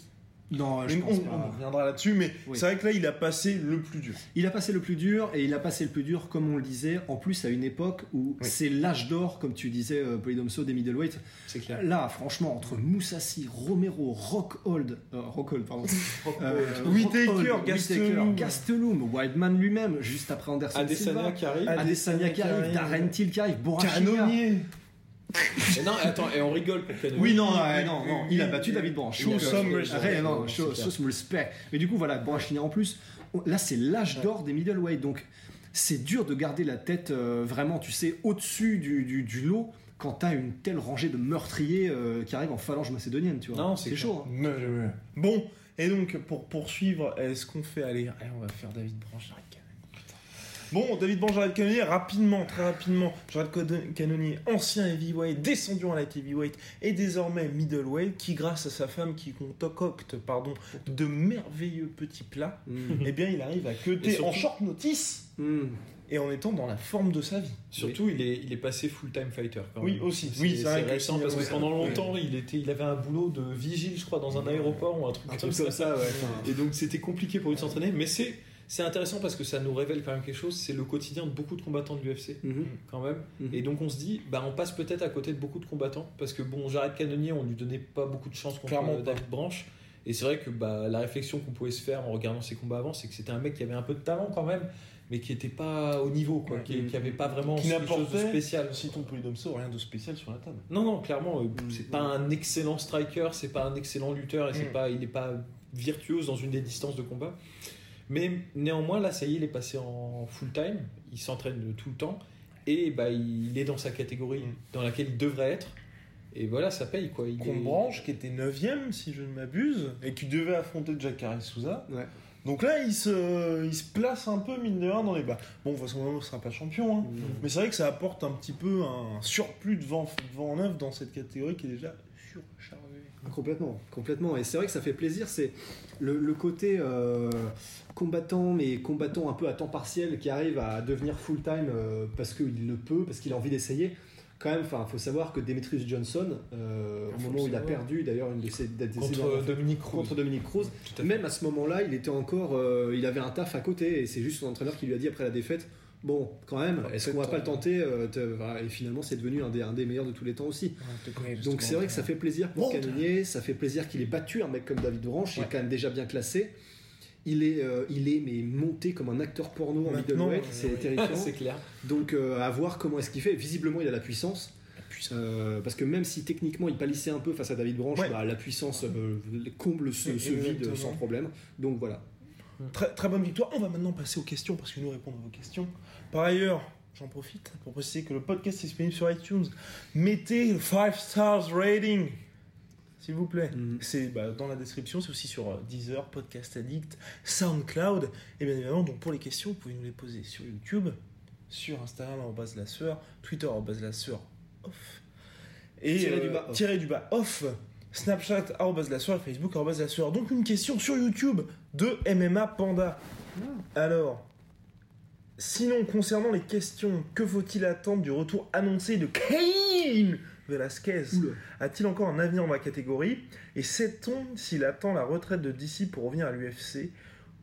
[SPEAKER 5] Non, je
[SPEAKER 2] Mais
[SPEAKER 5] pense
[SPEAKER 2] on,
[SPEAKER 5] pas.
[SPEAKER 2] on reviendra là-dessus, mais
[SPEAKER 5] Oui.
[SPEAKER 2] c'est vrai que là, il a passé le plus dur.
[SPEAKER 5] Il a passé le plus dur et il a passé le plus dur, comme on le disait, en plus à une époque où
[SPEAKER 2] Oui.
[SPEAKER 5] c'est l'âge d'or, comme tu disais, euh, Polydomso, des middleweight.
[SPEAKER 4] C'est clair.
[SPEAKER 5] Là, franchement, entre Moussassi, Romero, Rockhold, euh, Rockhold, pardon, euh, Rockhold,
[SPEAKER 2] Gastelum.
[SPEAKER 5] Gastelum, Wildman lui-même, juste après Anderson
[SPEAKER 4] Adesanya
[SPEAKER 5] Silva,
[SPEAKER 4] qui arrive.
[SPEAKER 5] Adesanya qui arrive, Darren Till qui arrive,
[SPEAKER 4] Et non, attends, et on rigole pour.
[SPEAKER 5] Oui, non, non,
[SPEAKER 2] Oui,
[SPEAKER 5] non, non, il a battu David Branch.
[SPEAKER 2] Show some respect.
[SPEAKER 5] arrête, non,
[SPEAKER 4] Non,
[SPEAKER 5] show,
[SPEAKER 4] c'est
[SPEAKER 5] show some respect. Mais du coup, voilà, Branchini en plus, là, c'est l'âge d'or des middleweight. Donc, c'est dur de garder la tête euh, vraiment, tu sais, au-dessus du, du- du lot quand t'as une telle rangée de meurtriers euh, qui arrivent en phalange macédonienne, tu vois.
[SPEAKER 4] Non, c'est
[SPEAKER 5] chaud. hein.
[SPEAKER 2] Bon, et donc pour poursuivre, est-ce qu'on fait aller allez, on va faire David. Putain. Bon, David Branche, Jared Cannonier, rapidement, très rapidement, Jared Cannonier, ancien heavyweight, descendu en light heavyweight et désormais middleweight, qui grâce à sa femme qui concocte pardon, de merveilleux petits plats,
[SPEAKER 5] Mm.
[SPEAKER 2] eh bien il arrive à
[SPEAKER 4] surtout-
[SPEAKER 2] en short notice
[SPEAKER 5] Mm.
[SPEAKER 2] et en étant dans la forme de sa vie.
[SPEAKER 4] Surtout, il, est, il est passé full-time fighter. Quand
[SPEAKER 2] Oui,
[SPEAKER 4] même.
[SPEAKER 2] aussi.
[SPEAKER 4] C'est-
[SPEAKER 2] Oui, c'est
[SPEAKER 4] récent parce que pendant longtemps, il, était, il avait un boulot de vigile, je crois, dans un aéroport ou un truc
[SPEAKER 5] Un
[SPEAKER 4] comme
[SPEAKER 5] truc comme
[SPEAKER 4] ça.
[SPEAKER 5] ça, ouais. Enfin,
[SPEAKER 4] Et donc, c'était compliqué pour lui de s'entraîner. Mais c'est. C'est intéressant parce que ça nous révèle quand même quelque chose, c'est le quotidien de beaucoup de combattants de l'UFC,
[SPEAKER 5] mhm.
[SPEAKER 4] quand même.
[SPEAKER 5] Mhm.
[SPEAKER 4] Et donc on se dit, bah on passe peut-être à côté de beaucoup de combattants, parce que bon, Jared Cannonier, on lui donnait pas beaucoup de chance contre euh,
[SPEAKER 2] pas.
[SPEAKER 4] David Branch. Et c'est vrai que bah, la réflexion qu'on pouvait se faire en regardant ses combats avant, c'est que c'était un mec qui avait un peu de talent quand même, mais qui était pas au niveau, quoi, qui, qui avait pas vraiment
[SPEAKER 2] Qui
[SPEAKER 4] quelque chose de spécial.
[SPEAKER 2] si ton polydomso, rien de spécial sur la table.
[SPEAKER 4] Non, non, clairement, euh, c'est pas un excellent striker, c'est pas un excellent lutteur, et c'est
[SPEAKER 2] Mm.
[SPEAKER 4] pas, il n'est pas virtuose dans une des distances de combat. Mais néanmoins, là, ça y est, il est passé en full time, il s'entraîne tout le temps, et bah, il est dans sa catégorie
[SPEAKER 2] Mm.
[SPEAKER 4] dans laquelle il devrait être. Et voilà, ça paye quoi. Il est-
[SPEAKER 2] Branche, qui était 9ème, si je ne m'abuse, et qui devait affronter Jacare Souza.
[SPEAKER 5] Ouais.
[SPEAKER 2] Donc là, il se, il se place un peu, mine de rien, dans les bas. Bon, de toute façon, il ne sera pas champion, hein. mais c'est vrai que ça apporte un petit peu un surplus de vent, de vent neuf dans cette catégorie qui est déjà surchargée.
[SPEAKER 5] Complètement, complètement. Et c'est vrai que ça fait plaisir. C'est le, le côté euh, combattant, mais combattant un peu à temps partiel qui arrive à devenir full-time euh, parce qu'il le peut, parce qu'il a envie d'essayer. Quand même, il faut savoir que Demetrius Johnson, euh, au moment où il a perdu d'ailleurs une de ses, de ses
[SPEAKER 4] contre Dominique Cruz.
[SPEAKER 5] contre Dominique Cruz,
[SPEAKER 4] Tout à fait.
[SPEAKER 5] même à ce moment-là, il était encore, il avait un taf à côté et c'est juste son entraîneur qui lui a dit après la défaite, bon, quand même, est-ce qu'on va pas le tenter euh, Et finalement, c'est devenu un des, un des meilleurs de tous les temps aussi.
[SPEAKER 2] Donc
[SPEAKER 5] Donc c'est vrai que ça fait plaisir pour
[SPEAKER 2] Bon.
[SPEAKER 5] Cannonier, ça fait plaisir qu'il ait battu un mec comme David Branch, il
[SPEAKER 2] Ouais.
[SPEAKER 5] est quand même déjà bien classé. Il est, euh, il est mais monté comme un acteur porno en middleweight,
[SPEAKER 2] euh,
[SPEAKER 5] c'est
[SPEAKER 2] oui.
[SPEAKER 5] terrifiant.
[SPEAKER 4] c'est clair.
[SPEAKER 5] Donc euh, à voir comment est-ce qu'il fait. Visiblement, il a la puissance. Euh, parce que même si techniquement il palissait un peu face à David Branch,
[SPEAKER 2] Ouais.
[SPEAKER 5] bah, la puissance euh, comble ce, ce vide sans problème. Donc voilà.
[SPEAKER 2] Très, très bonne victoire. On va maintenant passer aux questions parce que nous répondons à vos questions. Par ailleurs, j'en profite pour préciser que le podcast est disponible sur iTunes. Mettez le 5 stars rating, s'il vous plaît.
[SPEAKER 5] Mhm.
[SPEAKER 2] C'est bah, dans la description, c'est aussi sur euh, Deezer, Podcast Addict, SoundCloud. Et bien évidemment, donc pour les questions, vous pouvez nous les poser sur YouTube, sur Instagram, en base la sueur, Twitter, en base la sueur off. Et
[SPEAKER 5] Tiré du
[SPEAKER 2] euh,
[SPEAKER 5] bas off.
[SPEAKER 2] tiré du bas off. Snapchat, la sueur, Facebook, la. Donc une question sur YouTube de MMA Panda. Alors, sinon, concernant les questions, que faut-il attendre du retour annoncé de Cain Velasquez. A-t-il encore un avenir dans ma catégorie? Et sait-on s'il attend la retraite de DC pour revenir à l'UFC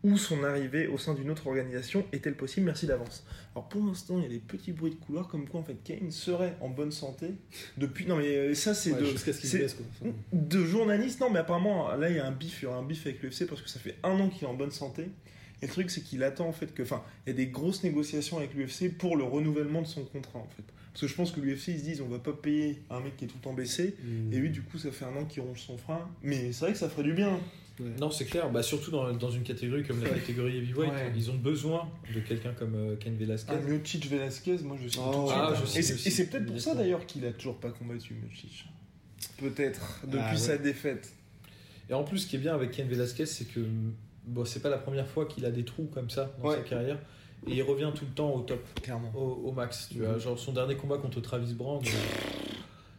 [SPEAKER 2] ou son arrivée au sein d'une autre organisation est-elle possible? Merci d'avance. Alors pour l'instant, il y a des petits bruits de couloir comme quoi en fait Kane serait en bonne santé depuis. Non mais euh, ça c'est
[SPEAKER 5] Ouais,
[SPEAKER 2] de
[SPEAKER 5] ce quoi.
[SPEAKER 2] De journaliste. Non mais apparemment là il y a un bif, il y aura un bif avec l'UFC parce que ça fait un an qu'il est en bonne santé. Et le truc c'est qu'il attend en fait que, enfin, il y a des grosses négociations avec l'UFC pour le renouvellement de son contrat en fait. Parce que je pense que l'UFC ils se disent on va pas payer un mec qui est tout le temps baissé.
[SPEAKER 5] mm.
[SPEAKER 2] Et lui, du coup, ça fait un an qu'il ronge son frein. Mais c'est vrai que ça ferait du bien.
[SPEAKER 4] Non, c'est clair. Bah, surtout dans, dans une catégorie comme la catégorie heavyweight,
[SPEAKER 2] Ouais.
[SPEAKER 4] ils ont besoin de quelqu'un comme euh, Ken Velasquez.
[SPEAKER 2] Ah, Miocic Velasquez, moi je suis
[SPEAKER 5] Oh,
[SPEAKER 4] ah, je sais
[SPEAKER 2] et c'est,
[SPEAKER 4] aussi,
[SPEAKER 2] et c'est peut-être pour ça d'ailleurs qu'il a toujours pas combattu Miocic. Peut-être, depuis
[SPEAKER 5] Ah, ouais.
[SPEAKER 2] sa défaite.
[SPEAKER 4] Et en plus, ce qui est bien avec Ken Velasquez, c'est que bon, c'est pas la première fois qu'il a des trous comme ça dans
[SPEAKER 2] Ouais.
[SPEAKER 4] sa carrière. Et il revient tout le temps au top,
[SPEAKER 2] Clairement.
[SPEAKER 4] au, au max. Tu
[SPEAKER 2] Mhm.
[SPEAKER 4] vois, genre son dernier combat contre Travis Brand, euh,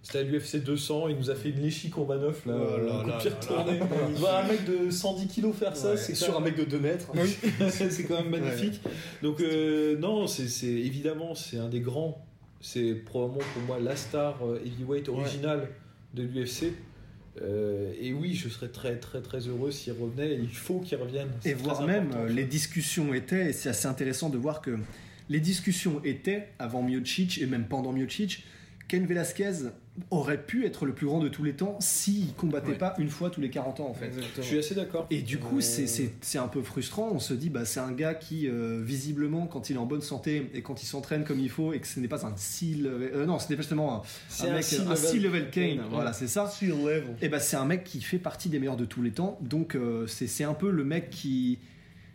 [SPEAKER 4] c'était à l'UFC 200. Il nous a fait une léchie combat neuf là,
[SPEAKER 5] Oh là
[SPEAKER 4] un coup de
[SPEAKER 5] là
[SPEAKER 4] pied
[SPEAKER 5] là
[SPEAKER 4] un mec de 110 kilos faire ça,
[SPEAKER 5] Ouais,
[SPEAKER 4] c'est
[SPEAKER 5] sur un mec de 2 mètres.
[SPEAKER 2] Oui.
[SPEAKER 4] c'est quand même magnifique. Donc euh, non, c'est évidemment c'est un des grands. C'est probablement pour moi la star euh, heavyweight originale de l'UFC. Euh, et oui, je serais très très très heureux s'il revenait. Il faut qu'il revienne.
[SPEAKER 5] Et voire même, euh, les discussions étaient, et c'est assez intéressant de voir que les discussions étaient, avant Miocic et même pendant Miocic, Ken Velasquez aurait pu être le plus grand de tous les temps s'il combattait
[SPEAKER 2] Ouais.
[SPEAKER 5] pas une fois tous les 40 ans en fait.
[SPEAKER 4] Je suis assez d'accord.
[SPEAKER 5] Et du coup,
[SPEAKER 4] Euh,
[SPEAKER 5] c'est- c'est un peu frustrant. On se dit, bah, c'est un gars qui, euh, visiblement, quand il est en bonne santé et quand il s'entraîne comme il faut, et que ce n'est pas un C-level. euh, non, ce n'est pas justement un,
[SPEAKER 4] C'est
[SPEAKER 5] un
[SPEAKER 4] un
[SPEAKER 5] mec,
[SPEAKER 4] C-level
[SPEAKER 5] un C-level Kane. Voilà, c'est ça.
[SPEAKER 2] Level.
[SPEAKER 5] Et bah, c'est un mec qui fait partie des meilleurs de tous les temps. Donc, euh, c'est c'est un peu le mec qui.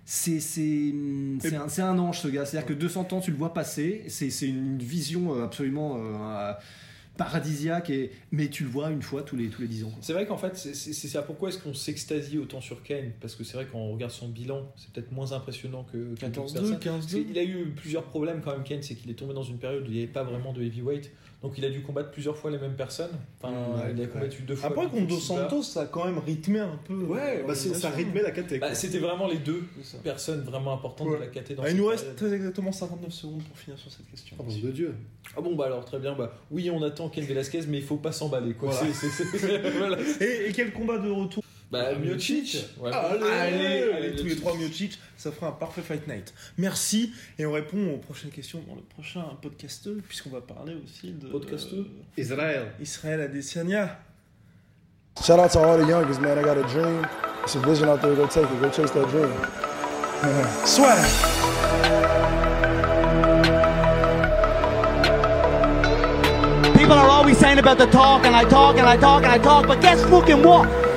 [SPEAKER 5] C'est c'est c'est un, un ange ce gars. C'est-à-dire que 200 ans, tu le vois passer. C'est c'est une vision euh, absolument euh, paradisiaque, et, mais tu le vois une fois tous les, tous les 10 ans.
[SPEAKER 4] C'est vrai qu'en fait, c'est- ça. Pourquoi est-ce qu'on s'extasie autant sur Kane Parce que c'est vrai quand on regarde son bilan, c'est peut-être moins impressionnant que que d'autres
[SPEAKER 7] 14-2,
[SPEAKER 4] personnes. Parce
[SPEAKER 7] 15-2.
[SPEAKER 4] qu'il a eu plusieurs problèmes quand même, Kane, c'est qu'il est tombé dans une période où il n'y avait pas vraiment de heavyweight. Donc il a dû combattre plusieurs fois les mêmes personnes. Enfin,
[SPEAKER 5] Ouais,
[SPEAKER 4] il a
[SPEAKER 5] ouais.
[SPEAKER 4] combattu deux fois.
[SPEAKER 7] Après, contre Dos. Santos, ça a quand même rythmé un peu.
[SPEAKER 5] Ouais, bah, c'est- ça rythmait la caté.
[SPEAKER 4] Bah, C'était vraiment les deux personnes vraiment importantes
[SPEAKER 7] Ouais.
[SPEAKER 4] de la KT dans
[SPEAKER 7] Ah, il nous reste
[SPEAKER 4] période.
[SPEAKER 7] très exactement 59 secondes pour finir sur cette question.
[SPEAKER 5] Oh, bon de Dieu.
[SPEAKER 4] Ah bon, bah alors très bien. Bah, oui, on attend Ken Velasquez, mais il faut pas s'emballer. Quoi.
[SPEAKER 7] Voilà. Et quel combat de retour?
[SPEAKER 4] Bah,
[SPEAKER 5] Ah,
[SPEAKER 4] Miocic. Ouais.
[SPEAKER 7] Allez,
[SPEAKER 4] allez, allez,
[SPEAKER 7] tous les trois Miocic, ça fera un parfait fight night. Merci, et on répond aux prochaines questions dans le prochain podcast, puisqu'on va parler aussi de
[SPEAKER 4] Podcasteux.
[SPEAKER 5] Israël.
[SPEAKER 7] Israël Adesanya.
[SPEAKER 1] Shout out to all the youngest, man. I got a dream. It's a vision out there. Go take it. Go chase that dream.
[SPEAKER 7] Soit
[SPEAKER 3] People are always saying about the talk, and I talk, and I talk, and I talk, but guess fucking what?